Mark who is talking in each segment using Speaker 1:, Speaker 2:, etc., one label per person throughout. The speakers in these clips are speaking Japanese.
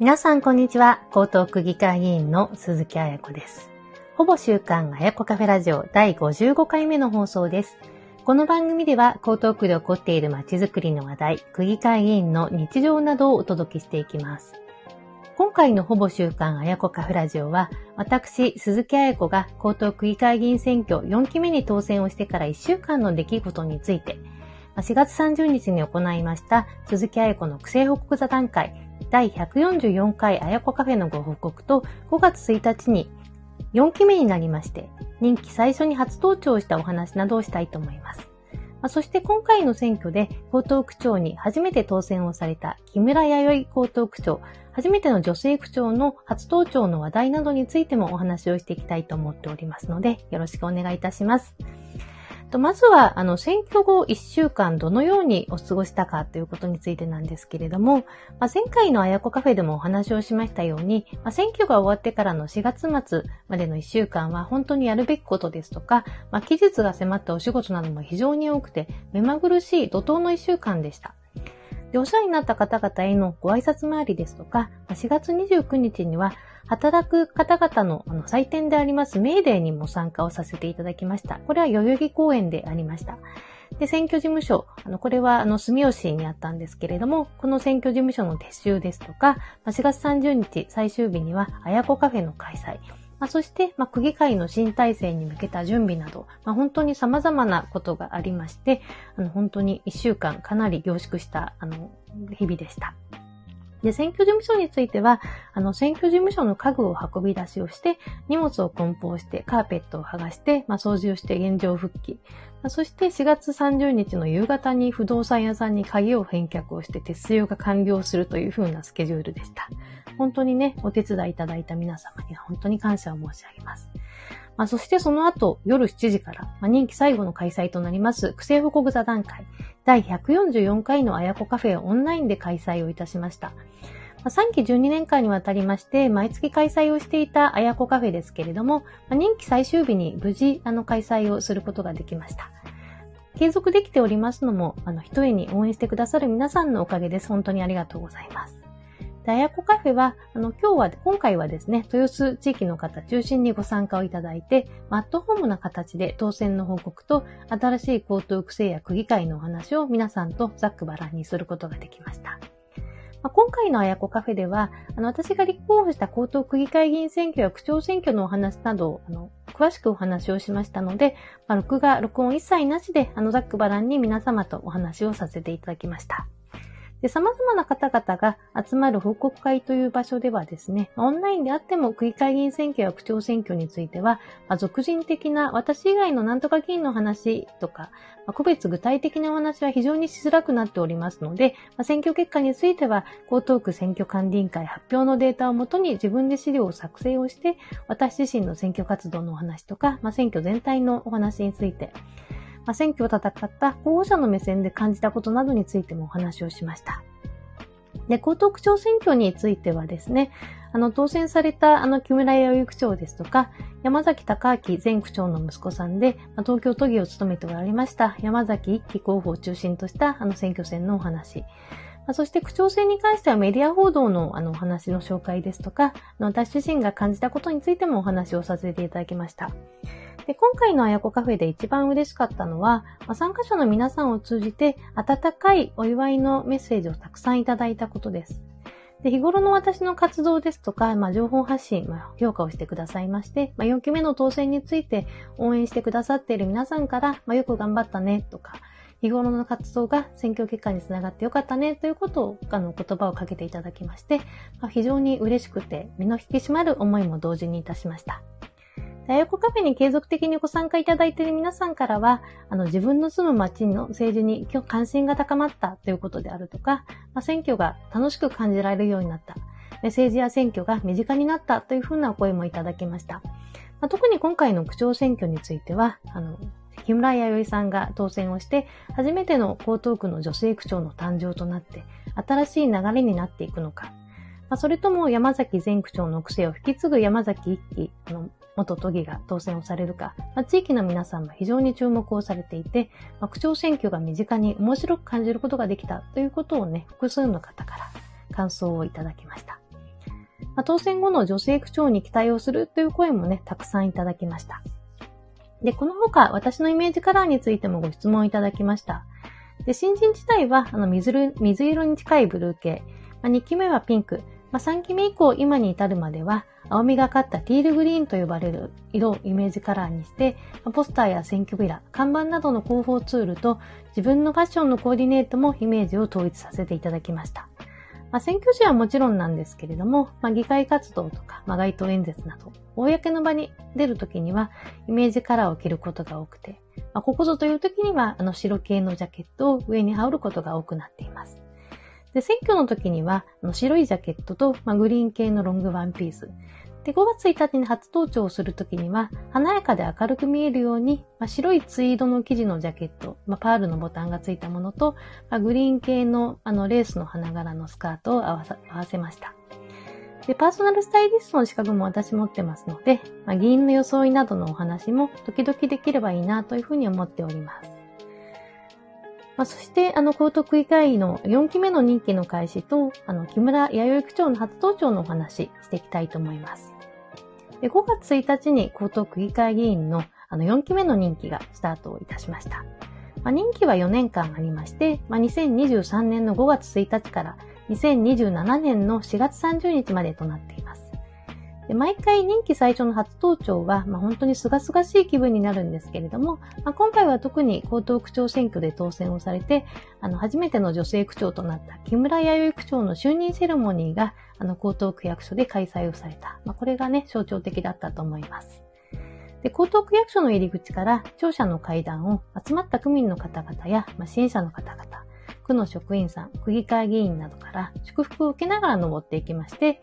Speaker 1: 皆さん、こんにちは。江東区議会議員の鈴木彩子です。ほぼ週刊彩子カフェラジオ第55回目の放送です。この番組では、江東区で起こっている街づくりの話題、区議会議員の日常などをお届けしていきます。今回のほぼ週刊彩子カフェラジオは、私、鈴木彩子が江東区議会議員選挙4期目に当選をしてから1週間の出来事について、4月30日に行いました鈴木彩子の区政報告座談会第144回あやこカフェのご報告と5月1日に4期目になりまして、任期最初に初登庁したお話などをしたいと思います。ま、そして今回の選挙で江東区長に初めて当選をされた木村弥生江東区長、初めての女性区長の初登庁の話題などについてもお話をしていきたいと思っておりますので、よろしくお願いいたします。とまずは、あの、選挙後1週間どのようにお過ごしたかということについてなんですけれども、まあ、前回のあやこカフェでもお話をしましたように、まあ、選挙が終わってからの4月末までの1週間は本当にやるべきことですとか、まあ、期日が迫ったお仕事なども非常に多くて、目まぐるしい怒涛の1週間でした。で、お世話になった方々へのご挨拶回りですとか、4月29日には、働く方々のあの祭典でありますメーデーにも参加をさせていただきました。これは代々木公園でありました。で、選挙事務所、あの、これは、あの、住吉にあったんですけれども、この選挙事務所の撤収ですとか、4月30日最終日には、あやこカフェの開催。まあ、そして、まあ、区議会の新体制に向けた準備など、まあ、本当に様々なことがありまして、あの、本当に一週間かなり凝縮した、あの、日々でした。で、選挙事務所については、あの、選挙事務所の家具を運び出しをして、荷物を梱包して、カーペットを剥がして、まあ、掃除をして現状復帰。まあ、そして4月30日の夕方に不動産屋さんに鍵を返却をして、手数料が完了するという風なスケジュールでした。本当にね、お手伝いいただいた皆様には本当に感謝を申し上げます。まあ、そしてその後、夜7時から、まあ、任期最後の開催となります、区政報告座談会、第144回のあやこカフェをオンラインで開催をいたしました。まあ、3期12年間にわたりまして、毎月開催をしていたあやこカフェですけれども、まあ、任期最終日に無事、あの、開催をすることができました。継続できておりますのも、あの、一重に応援してくださる皆さんのおかげです。本当にありがとうございます。で、あやこカフェは、あの、今日は、今回はですね、豊洲地域の方中心にご参加をいただいて、アットホームな形で当選の報告と、新しい高等育成や区議会のお話を皆さんとざっくばらんにすることができました。まあ、今回のあやこカフェでは、あの、私が立候補した高等区議会議員選挙や区長選挙のお話など、あの、詳しくお話をしましたので、まあ、録画、録音一切なしで、あの、ざっくばらんに皆様とお話をさせていただきました。で、様々な方々が集まる報告会という場所ではですね、オンラインであっても区議会議員選挙や区長選挙については、まあ、俗人的な私以外のなんとか議員の話とか、まあ、個別具体的なお話は非常にしづらくなっておりますので、まあ、選挙結果については、江東区選挙管理委員会発表のデータをもとに自分で資料を作成をして、私自身の選挙活動のお話とか、まあ、選挙全体のお話について、まあ、選挙を戦った候補者の目線で感じたことなどについてもお話をしました。で、江東区長選挙についてはですね、あの、当選された、あの、木村弥生区長ですとか、山崎隆明前区長の息子さんで、まあ、東京都議を務めておられました、山崎一期候補を中心とした、あの、選挙戦のお話。そして区長選に関してはメディア報道のあのお話の紹介ですとか、私自身が感じたことについてもお話をさせていただきました。で、今回のあやこカフェで一番嬉しかったのは、まあ、参加者の皆さんを通じて温かいお祝いのメッセージをたくさんいただいたことです。で、日頃の私の活動ですとか、まあ、情報発信、まあ、評価をしてくださいまして、まあ、4期目の当選について応援してくださっている皆さんから、まあ、よく頑張ったね、とか、日頃の活動が選挙結果につながってよかったね、ということを、あの、言葉をかけていただきまして、まあ、非常に嬉しくて、身の引き締まる思いも同時にいたしました。大学カフェに継続的にご参加いただいている皆さんからは、あの、自分の住む街の政治に関心が高まったということであるとか、まあ、選挙が楽しく感じられるようになった。政治や選挙が身近になったというふうなお声もいただきました。まあ、特に今回の区長選挙については、あの、木村弥生さんが当選をして、初めての江東区の女性区長の誕生となって、新しい流れになっていくのか。まあ、それとも山崎前区長の癖を引き継ぐ山崎一期、あの元都議が当選をされるか、まあ、地域の皆さんも非常に注目をされていて、まあ、区長選挙が身近に面白く感じることができたということをね、複数の方から感想をいただきました。まあ、当選後の女性区長に期待をするという声もね、たくさんいただきました。で、この他、私のイメージカラーについてもご質問いただきました。で、新人自体は、あの水、水色に近いブルー系。まあ、2期目はピンク。まあ、3期目以降、今に至るまでは、青みがかったティールグリーンと呼ばれる色をイメージカラーにして、ポスターや選挙ビラ、看板などの広報ツールと自分のファッションのコーディネートもイメージを統一させていただきました。まあ、選挙時はもちろんなんですけれども、まあ、議会活動とか、まあ、街頭演説など、公の場に出るときには、イメージカラーを着ることが多くて、まあ、ここぞというときには、あの白系のジャケットを上に羽織ることが多くなっています。で、選挙の時には、あの白いジャケットと、まあ、グリーン系のロングワンピース、で、5月1日に初登庁をするときには、華やかで明るく見えるように、まあ、白いツイードの生地のジャケット、まあ、パールのボタンがついたものと、まあ、グリーン系のあのレースの花柄のスカートを合わ合わせました。で、パーソナルスタイリストの資格も私持ってますので、まあ、議員の装いなどのお話も時々できればいいなというふうに思っております。まあ、そして、あの、高徳議会の4期目の任期の開始と、あの、木村弥生区長の初登庁のお話していきたいと思います。で5月1日に江東区議会議員のあの4期目の任期がスタートいたしました。まあ、任期は4年間ありまして、まあ、2023年の5月1日から2027年の4月30日までとなっています。で毎回任期最初の初登庁は、まあ、本当に清々しい気分になるんですけれども、まあ、今回は特に江東区長選挙で当選をされて、あの、初めての女性区長となった木村弥生区長の就任セレモニーが、あの、江東区役所で開催をされた。まあ、これがね、象徴的だったと思います。で、江東区役所の入り口から庁舎の階段を集まった区民の方々や、まあ、支援者の方々、区の職員さん、区議会議員などから祝福を受けながら登っていきまして、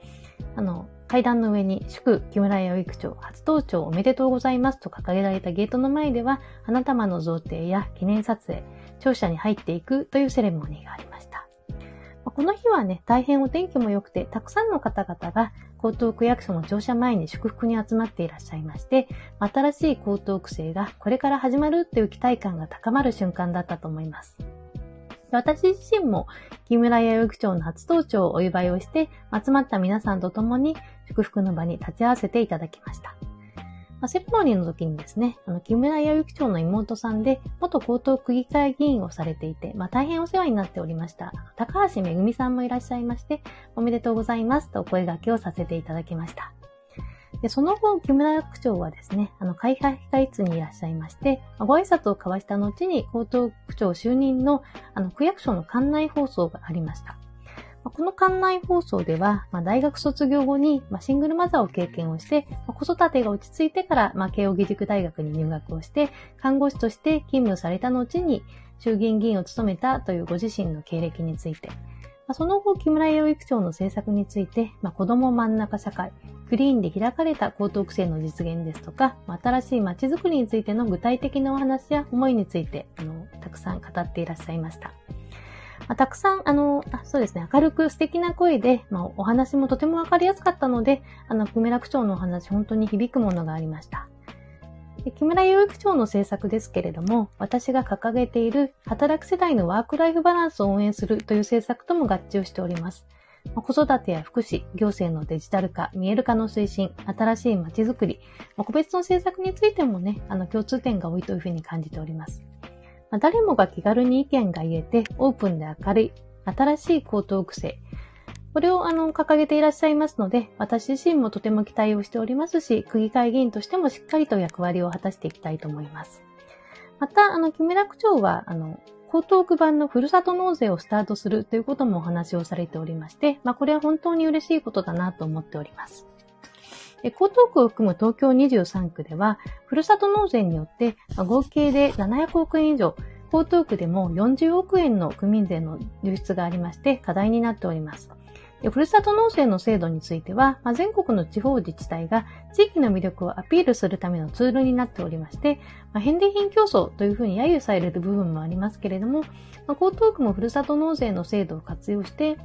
Speaker 1: あの、階段の上に祝木村弥生区長初登庁おめでとうございますと掲げられたゲートの前では、花束の贈呈や記念撮影、庁舎に入っていくというセレモニーがありました。この日はね、大変お天気も良くて、たくさんの方々が江東区役所の庁舎前に祝福に集まっていらっしゃいまして、新しい江東区政がこれから始まるという期待感が高まる瞬間だったと思います。私自身も木村弥生区長の初登庁をお祝いをして、集まった皆さんと共に祝福の場に立ち会わせていただきました。まあ、セレモニーの時にですね、あの、木村弥生町の妹さんで、元江東区議会議員をされていて、まあ、大変お世話になっておりました、高橋めぐみさんもいらっしゃいまして、おめでとうございますとお声掛けをさせていただきました。で、その後、木村区長はですね、あの、会派控室にいらっしゃいまして、ご挨拶を交わした後に、江東区長就任の、あの、区役所の館内放送がありました。この館内放送では、まあ、大学卒業後に、まあ、シングルマザーを経験をして、まあ、子育てが落ち着いてから、まあ、慶応義塾大学に入学をして、看護師として勤務された後に、衆議院議員を務めたというご自身の経歴について、その後、木村養育長の政策について、まあ、子供真ん中社会、クリーンで開かれた高等区政の実現ですとかま、新しい街づくりについての具体的なお話や思いについて、あの、たくさん語っていらっしゃいました。まあ、たくさん、あの、あそうですね、明るく素敵な声で、まあ、お話もとてもわかりやすかったので、あの、木村区長のお話、本当に響くものがありました。木村有区長の政策ですけれども、私が掲げている働く世代のワークライフバランスを応援するという政策とも合致をしております。子育てや福祉、行政のデジタル化、見える化の推進、新しい街づくり、個別の政策についてもね、あの共通点が多いというふうに感じております。誰もが気軽に意見が言えて、オープンで明るい、新しい高等区政。これをあの掲げていらっしゃいますので、私自身もとても期待をしておりますし、区議会議員としてもしっかりと役割を果たしていきたいと思います。また、あの、木村区長は、あの、江東区版のふるさと納税をスタートするということもお話をされておりまして、まあ、これは本当に嬉しいことだなと思っております。江東区を含む東京23区では、ふるさと納税によって、合計で700億円以上、江東区でも40億円の区民税の流出がありまして、課題になっております。ふるさと納税の制度については、まあ、全国の地方自治体が地域の魅力をアピールするためのツールになっておりまして、まあ、返礼品競争というふうに揶揄される部分もありますけれども、まあ、江東区もふるさと納税の制度を活用して、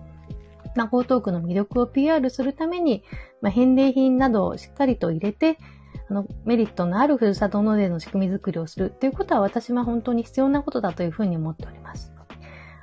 Speaker 1: まあ、江東区の魅力を PR するために、まあ、返礼品などをしっかりと入れて、あの、メリットのあるふるさと納税の仕組み作りをするということは私は本当に必要なことだというふうに思っております。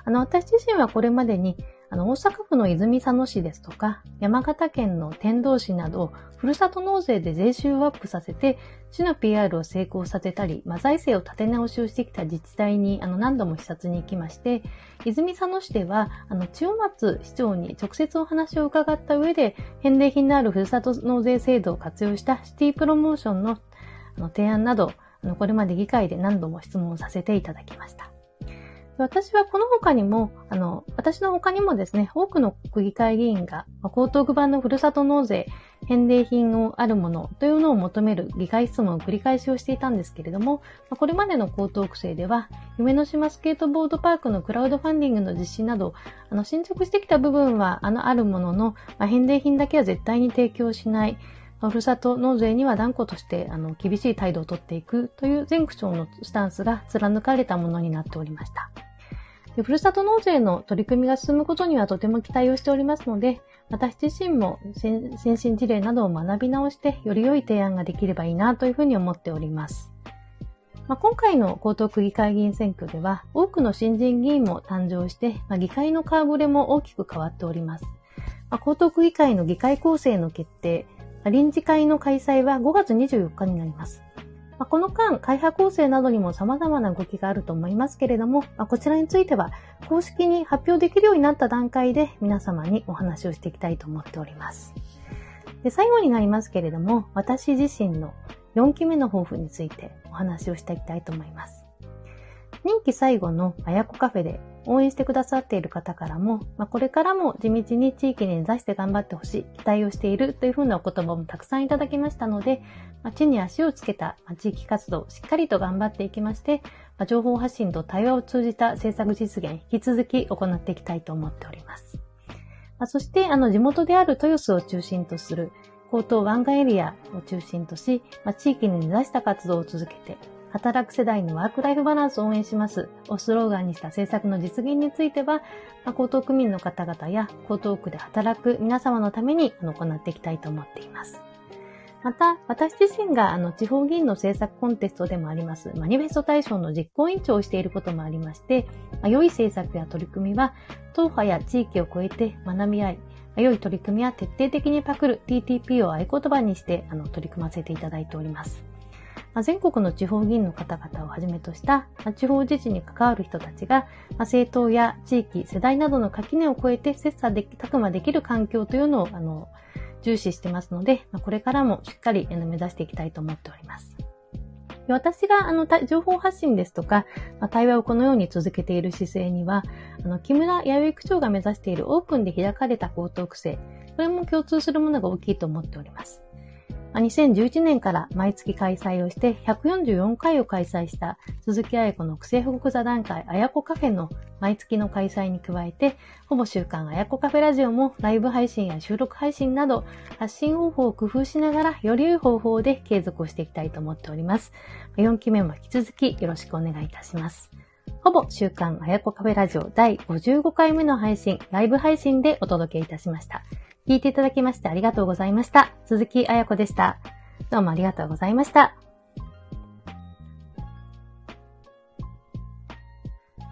Speaker 1: あの、私自身はこれまでに、あの、大阪府の泉佐野市ですとか、山形県の天童市など、ふるさと納税で税収をアップさせて、市の PR を成功させたり、まあ、財政を立て直しをしてきた自治体に、あの、何度も視察に行きまして、泉佐野市では、あの、千代松市長に直接お話を伺った上で、返礼品のあるふるさと納税制度を活用したシティプロモーションのあの提案など、あの、これまで議会で何度も質問させていただきました。私はこの他にも、あの、私の他にもですね、多くの区議会議員が、江東区版のふるさと納税、返礼品をあるものというのを求める議会質問を繰り返しをしていたんですけれども、これまでの江東区政では、夢の島スケートボードパークのクラウドファンディングの実施など、あの、進捗してきた部分は、あの、あるものの、返礼品だけは絶対に提供しない、ふるさと納税には断固としてあの厳しい態度をとっていくという全区長のスタンスが貫かれたものになっておりました。でふるさと納税の取り組みが進むことにはとても期待をしておりますので、私自身も先進事例などを学び直して、より良い提案ができればいいなというふうに思っております。まあ、今回の江東区議会議員選挙では、多くの新人議員も誕生して、まあ、議会の顔ぶれも大きく変わっております。まあ、江東区議会の議会構成の決定、臨時会の開催は5月24日になります。まあ、この間、会派構成などにも様々な動きがあると思いますけれども、まあ、こちらについては公式に発表できるようになった段階で皆様にお話をしていきたいと思っております。で最後になりますけれども、私自身の4期目の抱負についてお話をしていきたいと思います。任期最後のあやこカフェで応援してくださっている方からも、まあ、これからも地道に地域に根ざして頑張ってほしい、期待をしているというふうなお言葉もたくさんいただきましたので、まあ、地に足をつけた、ま、地域活動をしっかりと頑張っていきまして、まあ、情報発信と対話を通じた政策実現、引き続き行っていきたいと思っております。まあ、そして、あの、地元である豊洲を中心とする、江東湾岸エリアを中心とし、まあ、地域に根ざした活動を続けて、働く世代のワークライフバランスを応援しますをスローガンにした政策の実現については、ま、江東区民の方々や江東区で働く皆様のために行っていきたいと思っています。また、私自身があの地方議員の政策コンテストでもあります、マニフェスト大賞の実行委員長をしていることもありまして、ま、良い政策や取り組みは、党派や地域を超えて学び合い、良い取り組みは徹底的にパクる TTP を合言葉にしてあの取り組ませていただいております。まあ、全国の地方議員の方々をはじめとした、まあ、地方自治に関わる人たちが、まあ、政党や地域、世代などの垣根を越えて切磋でき、たくまできる環境というのを、あの、重視してますので、まあ、これからもしっかり目指していきたいと思っております。私が、あの、情報発信ですとか、まあ、対話をこのように続けている姿勢には、あの、木村弥生区長が目指しているオープンで開かれた高等区政、これも共通するものが大きいと思っております。2011年から毎月開催をして144回を開催した鈴木彩子の癖報告座談会あやこカフェの毎月の開催に加えて、ほぼ週間あやこカフェラジオもライブ配信や収録配信など発信方法を工夫しながらより良い方法で継続をしていきたいと思っております。4期目も引き続きよろしくお願いいたします。ほぼ週刊あやこカフェラジオ第55回目の配信、ライブ配信でお届けいたしました。聞いていただきましてありがとうございました。鈴木あやこでした。どうもありがとうございました。